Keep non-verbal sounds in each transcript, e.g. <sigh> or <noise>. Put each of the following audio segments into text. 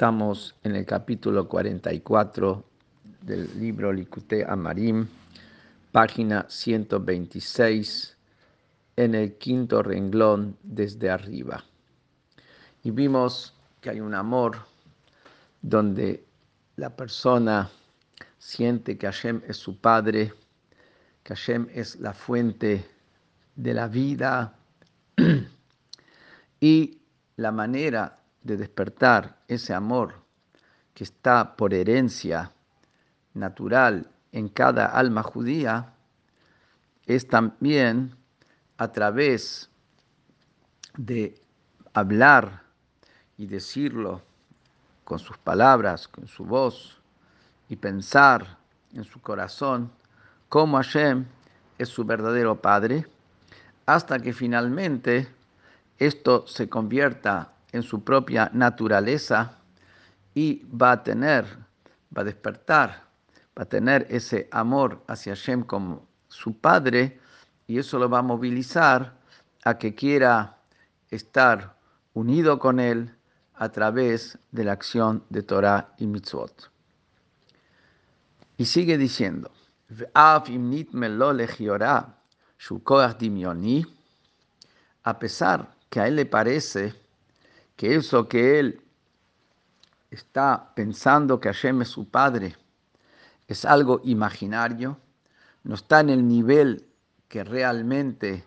Estamos en el capítulo 44 del libro Likute Amarim, página 126, en el quinto renglón desde arriba. Y vimos que hay un amor donde la persona siente que Hashem es su padre, que Hashem es la fuente de la vida <clears throat> y la manera de despertar ese amor que está por herencia natural en cada alma judía es también a través de hablar y decirlo con sus palabras, con su voz y pensar en su corazón cómo Hashem es su verdadero Padre, hasta que finalmente esto se convierta en su propia naturaleza y va a tener, va a despertar, va a tener ese amor hacia Hashem como su padre y eso lo va a movilizar a que quiera estar unido con él a través de la acción de Torah y mitzvot. Y sigue diciendo, a pesar que a él le parece que eso que él está pensando que Hashem es su padre es algo imaginario, no está en el nivel que realmente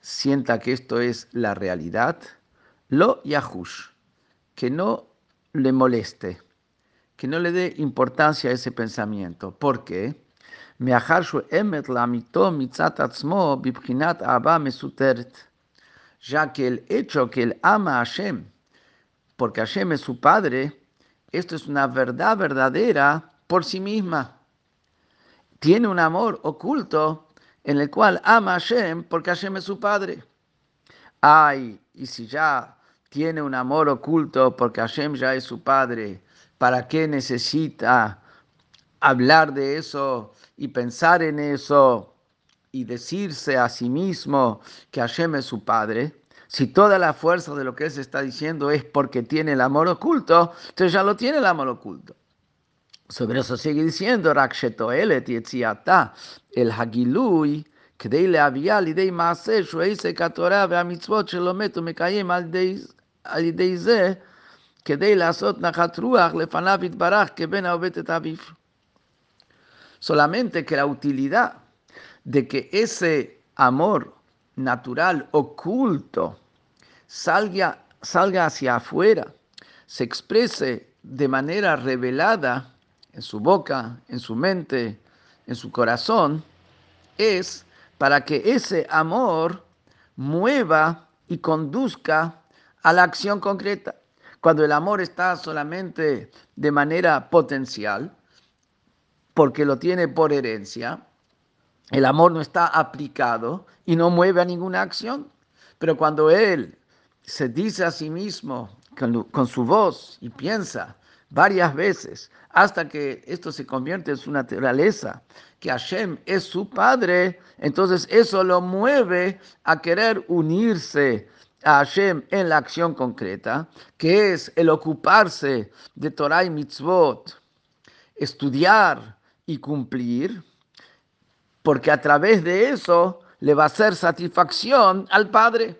sienta que esto es la realidad, lo yahush, que no le moleste, que no le dé importancia a ese pensamiento. ¿Por qué? Ya que el hecho que él ama a Hashem porque Hashem es su padre, esto es una verdad verdadera por sí misma. Tiene un amor oculto en el cual ama a Hashem porque Hashem es su padre. Ay, y si ya tiene un amor oculto porque Hashem ya es su padre, ¿para qué necesita hablar de eso y pensar en eso y decirse a sí mismo que Hashem es su padre? Si toda la fuerza de lo que él se está diciendo es porque tiene el amor oculto, entonces ya lo tiene el amor oculto. Sobre eso sigue diciendo, el Hagilui, כדי להביאה לידי מעשה שהוא עסק התורה והמצוות שלומד ומקיים על ידי, על ידי זה, כדי לעשות נחת רוח לפניו יתברך כבן העובד את אביו. Solamente que la utilidad de que ese amor natural, oculto, salga, salga hacia afuera, se exprese de manera revelada en su boca, en su mente, en su corazón, es para que ese amor mueva y conduzca a la acción concreta. Cuando el amor está solamente de manera potencial, porque lo tiene por herencia, el amor no está aplicado y no mueve a ninguna acción. Pero cuando él se dice a sí mismo con, su voz y piensa varias veces hasta que esto se convierte en su naturaleza, que Hashem es su padre, entonces eso lo mueve a querer unirse a Hashem en la acción concreta, que es el ocuparse de Torah y mitzvot, estudiar y cumplir, porque a través de eso le va a hacer satisfacción al Padre.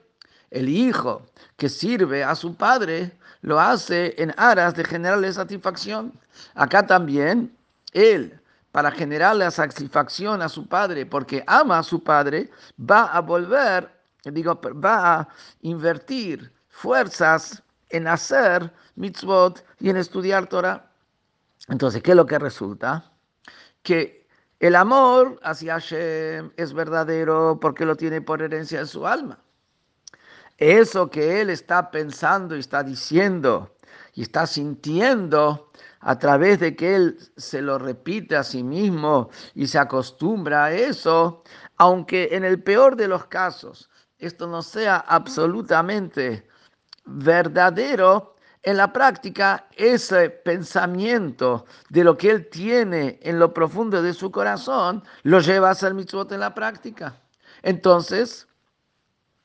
El Hijo que sirve a su Padre lo hace en aras de generarle satisfacción. Acá también, Él, para generarle satisfacción a su Padre, porque ama a su Padre, va a volver, digo, va a invertir fuerzas en hacer mitzvot y en estudiar Torah. Entonces, ¿qué es lo que resulta? Que el amor hacia Hashem es verdadero porque lo tiene por herencia en su alma. Eso que él está pensando y está diciendo y está sintiendo a través de que él se lo repite a sí mismo y se acostumbra a eso, aunque en el peor de los casos esto no sea absolutamente verdadero, en la práctica ese pensamiento de lo que él tiene en lo profundo de su corazón lo lleva a hacer mitzvot en la práctica. Entonces,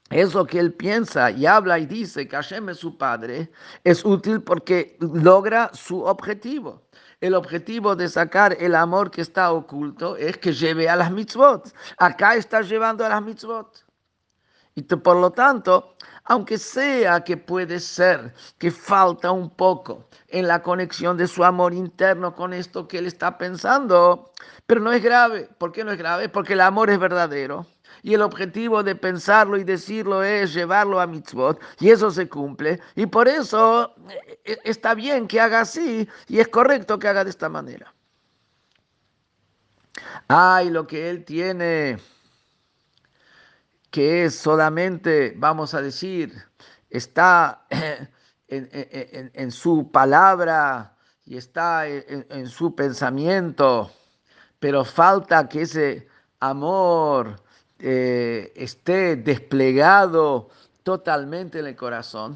eso que él piensa y habla y dice que Hashem su padre, es útil porque logra su objetivo. El objetivo de sacar el amor que está oculto es que lleve a las mitzvot. Acá está llevando a las mitzvot. Y por lo tanto, aunque sea que puede ser que falta un poco en la conexión de su amor interno con esto que él está pensando, pero no es grave. ¿Por qué no es grave? Porque el amor es verdadero. Y el objetivo de pensarlo y decirlo es llevarlo a mitzvot, y eso se cumple. Y por eso eh, está bien que haga así, y es correcto que haga de esta manera. Ay, lo que él tiene que es solamente, vamos a decir, está <clears throat> en, su palabra y está en, su pensamiento, pero falta que ese amor eh, esté desplegado totalmente en el corazón.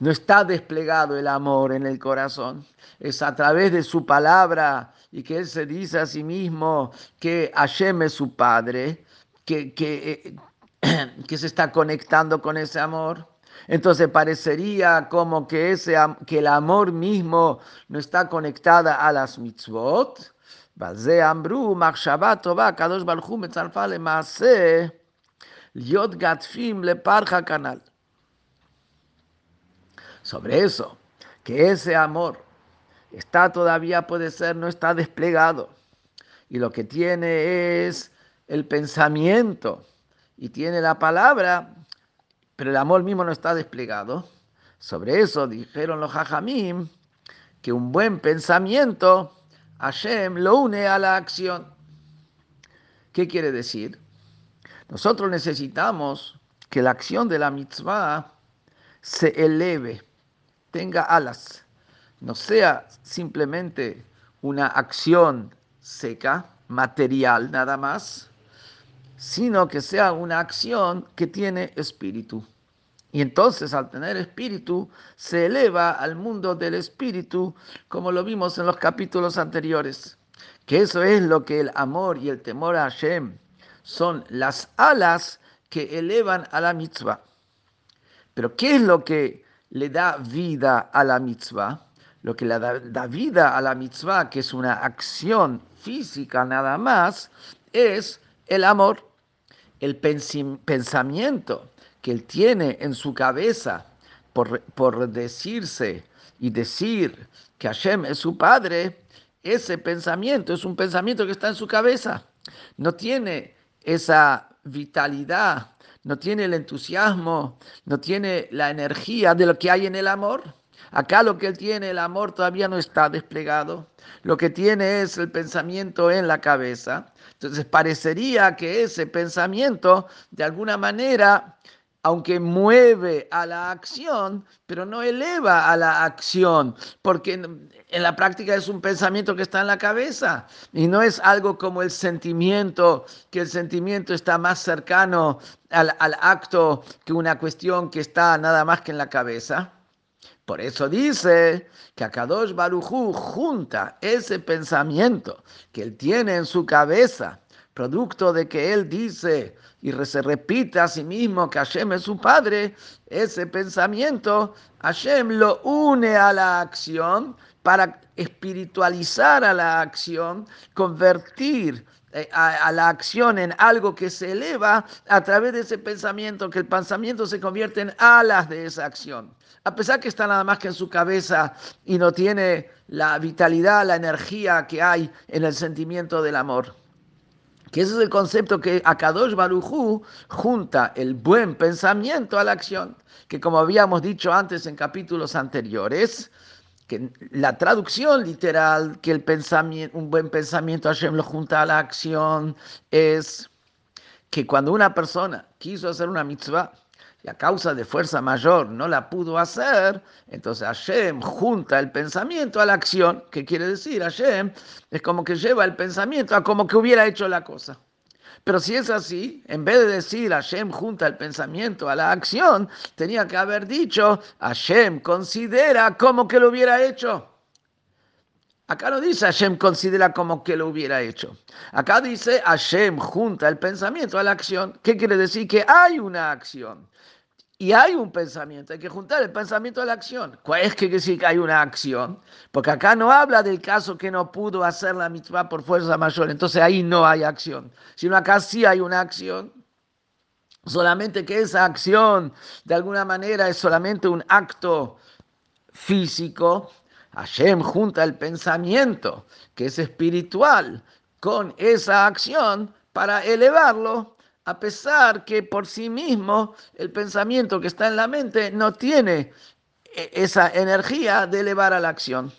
No está desplegado el amor en el corazón. Es a través de su palabra y que Él se dice a sí mismo que Hashem es su Padre, que, que, eh, que se está conectando con ese amor. Entonces parecería como que, ese, que el amor mismo no está conectada a las mitzvot. Sobre eso, que ese amor está todavía, puede ser, no está desplegado. Y lo que tiene es el pensamiento y tiene la palabra, pero el amor mismo no está desplegado. Sobre eso dijeron los hajamim que un buen pensamiento, Hashem lo une a la acción. ¿Qué quiere decir? Nosotros necesitamos que la acción de la mitzvah se eleve, tenga alas, no sea simplemente una acción seca, material nada más, sino que sea una acción que tiene espíritu. Y entonces al tener espíritu se eleva al mundo del espíritu, como lo vimos en los capítulos anteriores, que eso es lo que el amor y el temor a Hashem son las alas que elevan a la mitzvah. Pero ¿qué es lo que le da vida a la mitzvah? Lo que le da, da vida a la mitzvah, que es una acción física nada más, es el amor el pensamiento que él tiene en su cabeza por, por decirse y decir que Hashem es su padre, ese pensamiento es un pensamiento que está en su cabeza. No tiene esa vitalidad, no tiene el entusiasmo, no tiene la energía de lo que hay en el amor. Acá lo que él tiene, el amor todavía no está desplegado. Lo que tiene es el pensamiento en la cabeza. Entonces parecería que ese pensamiento, de alguna manera, aunque mueve a la acción, pero no eleva a la acción, porque en la práctica es un pensamiento que está en la cabeza y no es algo como el sentimiento, que el sentimiento está más cercano al, al acto que una cuestión que está nada más que en la cabeza. Por eso dice que Akadosh Barujú junta ese pensamiento que él tiene en su cabeza, producto de que él dice y se repite a sí mismo que Hashem es su padre, ese pensamiento, Hashem lo une a la acción para espiritualizar a la acción, convertir eh, a, la acción en algo que se eleva a través de ese pensamiento, que el pensamiento se convierte en alas de esa acción a pesar que está nada más que en su cabeza y no tiene la vitalidad, la energía que hay en el sentimiento del amor. Que ese es el concepto que Akadosh Barujú junta el buen pensamiento a la acción, que como habíamos dicho antes en capítulos anteriores, que la traducción literal que el pensamiento, un buen pensamiento Hashem lo junta a la acción es que cuando una persona quiso hacer una mitzvah, y a causa de fuerza mayor no la pudo hacer, entonces Hashem junta el pensamiento a la acción. ¿Qué quiere decir? Hashem es como que lleva el pensamiento a como que hubiera hecho la cosa. Pero si es así, en vez de decir Hashem junta el pensamiento a la acción, tenía que haber dicho Hashem considera como que lo hubiera hecho. Acá no dice Hashem considera como que lo hubiera hecho. Acá dice Hashem junta el pensamiento a la acción. ¿Qué quiere decir? Que hay una acción. Y hay un pensamiento, hay que juntar el pensamiento a la acción. ¿Cuál es que decir que hay una acción? Porque acá no habla del caso que no pudo hacer la mitzvah por fuerza mayor, entonces ahí no hay acción, sino acá sí hay una acción. Solamente que esa acción de alguna manera es solamente un acto físico. Hashem junta el pensamiento, que es espiritual, con esa acción para elevarlo a pesar que por sí mismo el pensamiento que está en la mente no tiene e, esa energía de elevar a la acción.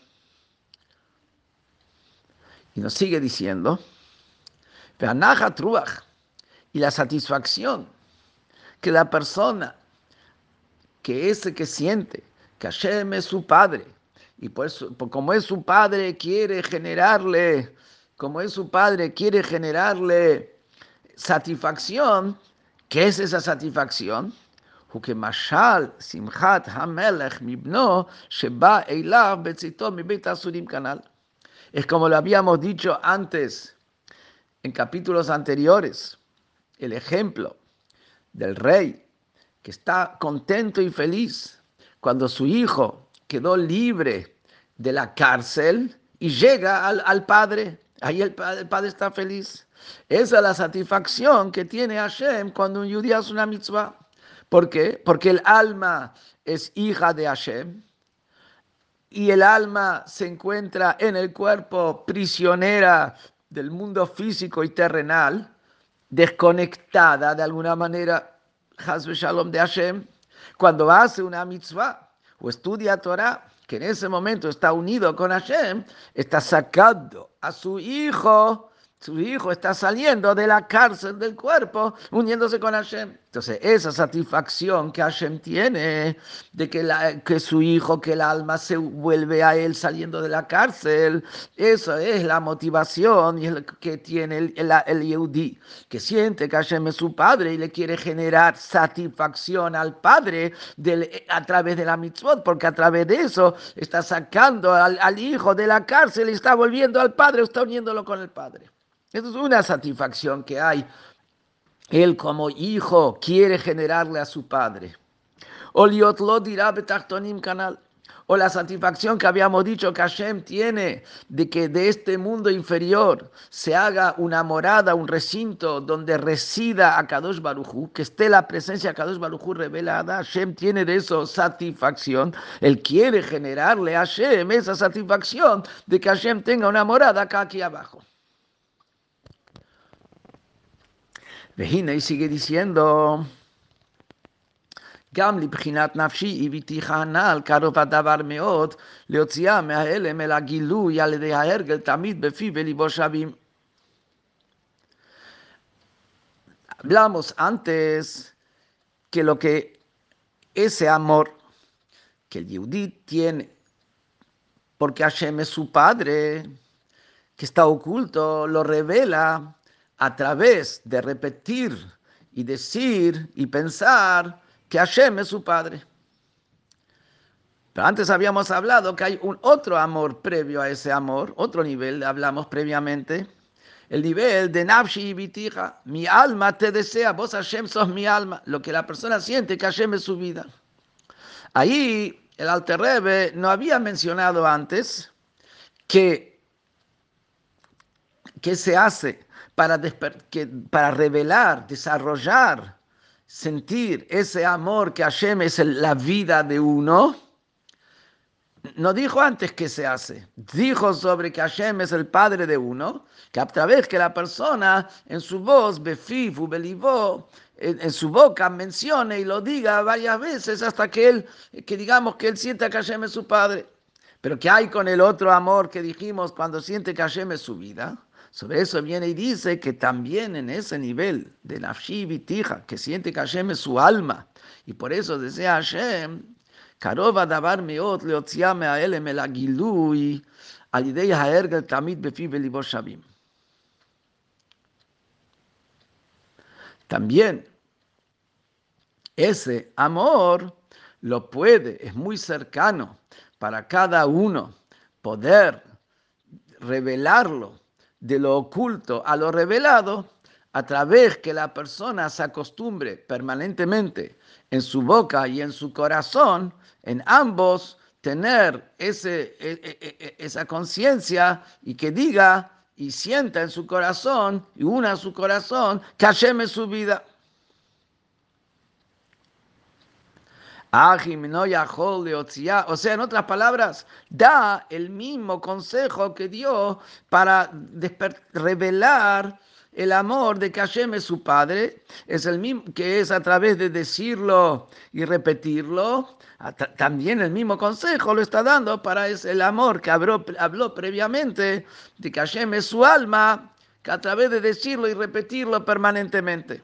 Y nos sigue diciendo, y la satisfacción que la persona, que ese que siente que Hashem es su padre, y pues como es su padre quiere generarle, como es su padre quiere generarle satisfacción, ¿qué es esa satisfacción? Es como lo habíamos dicho antes, en capítulos anteriores, el ejemplo del rey que está contento y feliz cuando su hijo quedó libre de la cárcel y llega al, al padre. Ahí el, padre está feliz. Esa es la satisfacción que tiene Hashem cuando un judío hace una mitzvah. ¿Por qué? Porque el alma es hija de Hashem y el alma se encuentra en el cuerpo prisionera del mundo físico y terrenal, desconectada de alguna manera, Shalom de Hashem, cuando hace una mitzvah o estudia Torah, que en ese momento está unido con Hashem, está sacando a su hijo su hijo está saliendo de la cárcel del cuerpo, uniéndose con Hashem. Entonces, esa satisfacción que Hashem tiene de que, la, que su hijo, que el alma se vuelve a él saliendo de la cárcel, eso es la motivación y es lo que tiene el, el, el Yehudi, que siente que Hashem es su padre y le quiere generar satisfacción al padre a través de la mitzvot, porque a través de eso está sacando al, al hijo de la cárcel y está volviendo al padre, está uniéndolo con el padre. Esa es una satisfacción que hay. Él como hijo quiere generarle a su padre. O dirá betachtonim canal. O la satisfacción que habíamos dicho que Hashem tiene de que de este mundo inferior se haga una morada, un recinto donde resida a Kadosh Baruchu, que esté la presencia de Kadosh Baruchu revelada. Hashem tiene de eso satisfacción. Él quiere generarle a Hashem esa satisfacción de que Hashem tenga una morada acá aquí abajo. Vejina y sigue diciendo, גם לבחינת נפשי הביתיך הנ"ל קרוב הדבר מאוד להוציאה מההלם אל הגילוי על ידי ההרגל תמיד בפי וליבו שווים. Hablamos antes que lo que ese amor que el Yehudi tiene, porque Hashem es su padre, que está oculto, lo revela a través de repetir y decir y pensar que Hashem es su padre. Pero antes habíamos hablado que hay un otro amor previo a ese amor, otro nivel, hablamos previamente, el nivel de Nafshi y Bitija. Mi alma te desea, vos Hashem sos mi alma, lo que la persona siente que Hashem es su vida. Ahí el Alter Rebbe no había mencionado antes que, que se hace para, que, para revelar, desarrollar, sentir ese amor que Hashem es la vida de uno, no dijo antes que se hace, dijo sobre que Hashem es el padre de uno, que a través que la persona en su voz, befifu, belivó, en, su boca mencione y lo diga varias veces hasta que él, que digamos que él sienta que Hashem es su padre. Pero ¿qué hay con el otro amor que dijimos cuando siente que Hashem es su vida? Sobre eso viene y dice que también en ese nivel de nafshi vitija, que siente que Hashem es su alma, y por eso desea Hashem, karova davar meot leotziame a él el agilui, al idea haergel tamid befi. También ese amor lo puede, es muy cercano para cada uno poder revelarlo de lo oculto a lo revelado a través que la persona se acostumbre permanentemente en su boca y en su corazón, en ambos, tener ese, e, e, e, esa conciencia y que diga y sienta en su corazón y una a su corazón que Hashem su vida. O sea, en otras palabras, da el mismo consejo que dio para revelar el amor de que Hashem su padre, es el mismo que es a través de decirlo y repetirlo. También el mismo consejo lo está dando para es el amor que habló, habló previamente de que Hashem su alma, que a través de decirlo y repetirlo permanentemente.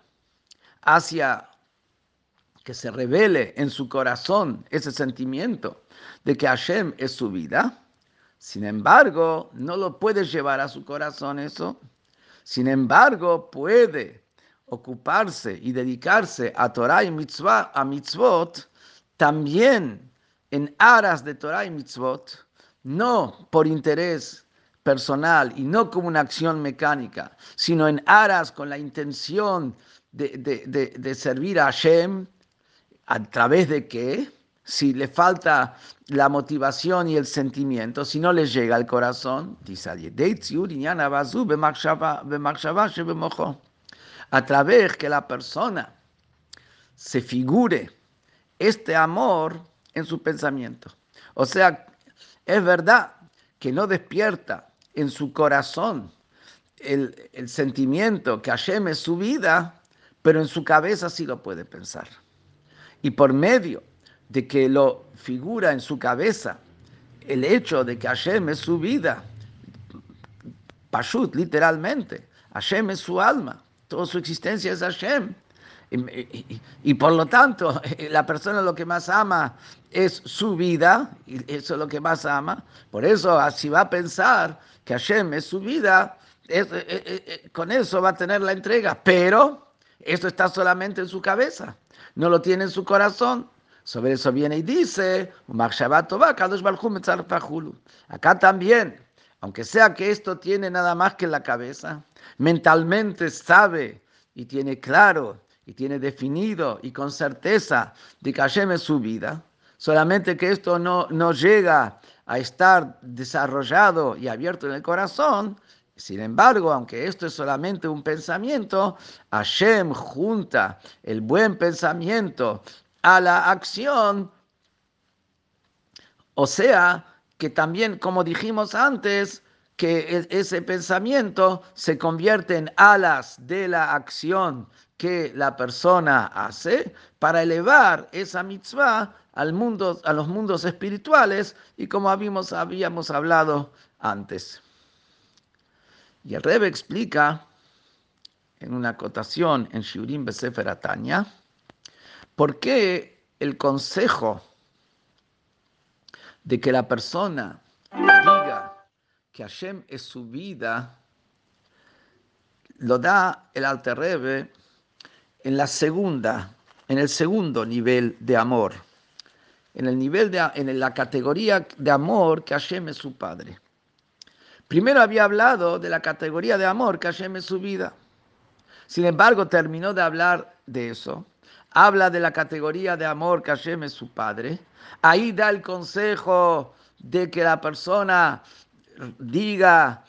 hacia que se revele en su corazón ese sentimiento de que Hashem es su vida, sin embargo, no lo puede llevar a su corazón eso, sin embargo, puede ocuparse y dedicarse a Torah y mitzvah, a mitzvot, también en aras de Torah y mitzvot, no por interés personal y no como una acción mecánica, sino en aras con la intención de, servir a Hashem, a través de qué? Si le falta la motivación y el sentimiento, si no le llega al corazón, a través que la persona se figure este amor en su pensamiento. O sea, es verdad que no despierta en su corazón el, el sentimiento que Hashem es su vida, pero en su cabeza sí lo puede pensar. Y por medio de que lo figura en su cabeza el hecho de que Hashem es su vida, Pashut, literalmente, Hashem es su alma, toda su existencia es Hashem. Y, por lo tanto, <laughs> la persona lo que más ama es su vida, y eso es lo que más ama. Por eso, así va a pensar que Hashem es su vida, eh, eh, eh, con eso va a tener la entrega. Pero eso está solamente en su cabeza, no lo tiene en su corazón. Sobre eso viene y dice, acá también, aunque sea que esto tiene nada más que la cabeza, mentalmente sabe y tiene claro y tiene definido y con certeza de que Hashem es su vida, solamente que esto no, no llega a estar desarrollado y abierto en el corazón, sin embargo, aunque esto es solamente un pensamiento, Hashem junta el buen pensamiento a la acción. O sea, que también, como dijimos antes, que ese pensamiento se convierte en alas de la acción que la persona hace para elevar esa mitzvah al mundo, a los mundos espirituales y como habíamos, habíamos hablado antes. Y el Rebbe explica en una acotación en Shiurim Besefer Atanya, ¿Por qué el consejo de que la persona diga que Hashem es su vida lo da el Alter Rebbe en la segunda, en el segundo nivel de amor, en el nivel de, en la categoría de amor que Hashem es su padre. Primero había hablado de la categoría de amor que Hashem su vida. Sin embargo, terminó de hablar de eso habla de la categoría de amor que su padre. Ahí da el consejo de que la persona diga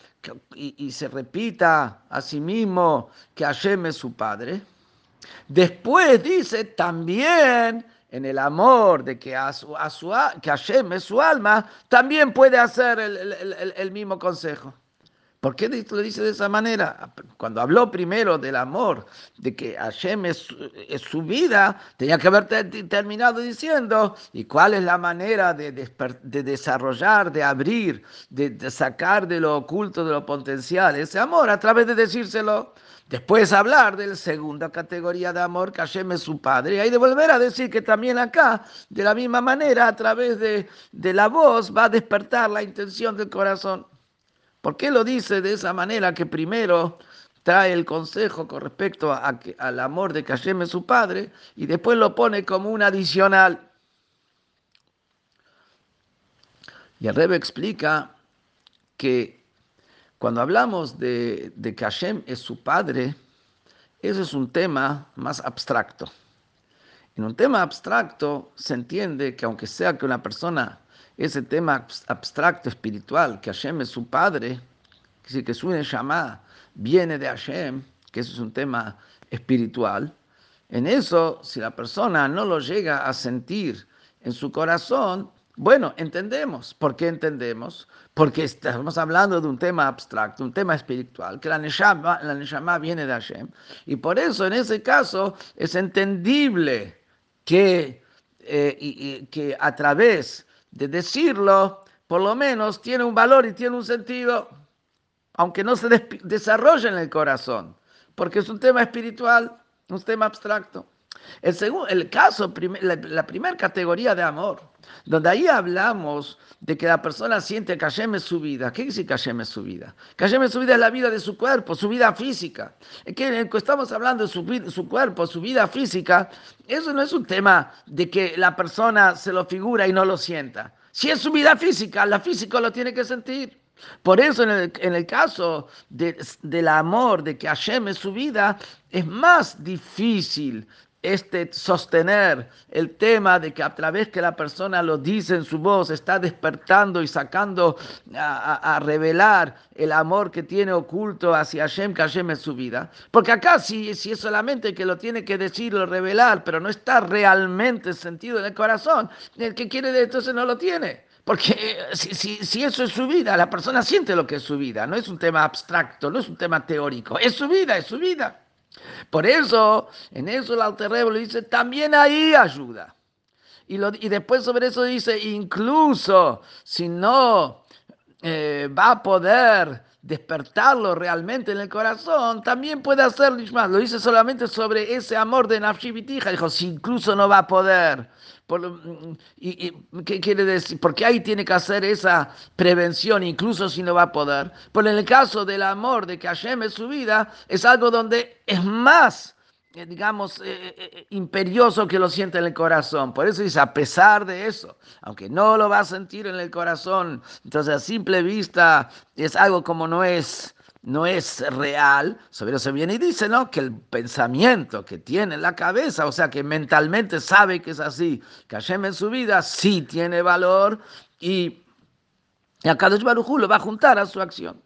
y, se repita a sí mismo que Hashem su padre. Después dice también en el amor de que, a su, que Hashem es su alma, también puede hacer el mismo consejo. ¿Por qué lo dice de esa manera? Cuando habló primero del amor, de que Hashem es, su vida, tenía que haber terminado diciendo, ¿y cuál es la manera de, desarrollar, de abrir, de, sacar de lo oculto, de lo potencial ese amor? A través de decírselo. Después hablar de la segunda categoría de amor, que Hashem es su padre. Y ahí de volver a decir que también acá, de la misma manera, a través de, de la voz, va a despertar la intención del corazón. ¿Por qué lo dice de esa manera que primero trae el consejo con respecto a, al amor de Hashem su padre y después lo pone como un adicional? Y el Rebbe explica que cuando hablamos de, de que Hashem es su padre, eso es un tema más abstracto. En un tema abstracto se entiende que aunque sea que una persona ese tema abstracto espiritual, que Hashem es su padre, que su Neshama viene de Hashem, que eso es un tema espiritual, en eso, si la persona no lo llega a sentir en su corazón, bueno, entendemos. ¿Por qué entendemos? Porque estamos hablando de un tema abstracto, un tema espiritual, que la Neshama, la Neshama viene de Hashem. Y por eso, en ese caso, es entendible que, eh, que a través de decirlo, por lo menos tiene un valor y tiene un sentido, aunque no se desarrolle en el corazón, porque es un tema espiritual, un tema abstracto. El, segundo, el caso, la, primera categoría de amor, donde ahí hablamos de que la persona siente que Hashem es su vida. ¿Qué dice es su vida? Es su vida es la vida de su cuerpo, su vida física. Que estamos hablando de su, su cuerpo, su vida física. Eso no es un tema de que la persona se lo figura y no lo sienta. Si es su vida física, la física lo tiene que sentir. Por eso en el, en el caso de, del amor, de que Hashem es su vida, es más difícil este sostener el tema de que a través que la persona lo dice en su voz, está despertando y sacando a, revelar el amor que tiene oculto hacia Hashem, que Hashem es su vida. Porque acá si, si es solamente que lo tiene que decir o revelar, pero no está realmente sentido en el corazón, el que quiere entonces no lo tiene. Porque eh, si, si, si, eso es su vida, la persona siente lo que es su vida, no es un tema abstracto, no es un tema teórico, es su vida, es su vida. Por eso, en eso el Alter le dice, también ahí ayuda. Y, lo, y después sobre eso dice, incluso si no eh, va a poder despertarlo realmente en el corazón, también puede hacerlo más. Lo dice solamente sobre ese amor de Nafshi Dijo, si incluso no va a poder. y, ¿Qué quiere decir? Porque ahí tiene que hacer esa prevención, incluso si no va a poder. Pero en el caso del amor, de que Hashem es su vida, es algo donde es más digamos, eh, eh, imperioso que lo siente en el corazón. Por eso dice, a pesar de eso, aunque no lo va a sentir en el corazón, entonces a simple vista es algo como no es, no es real, sobre eso viene y dice, ¿no? Que el pensamiento que tiene en la cabeza, o sea, que mentalmente sabe que es así, que Hashem en su vida sí tiene valor y, a Baruj lo va a juntar a su acción.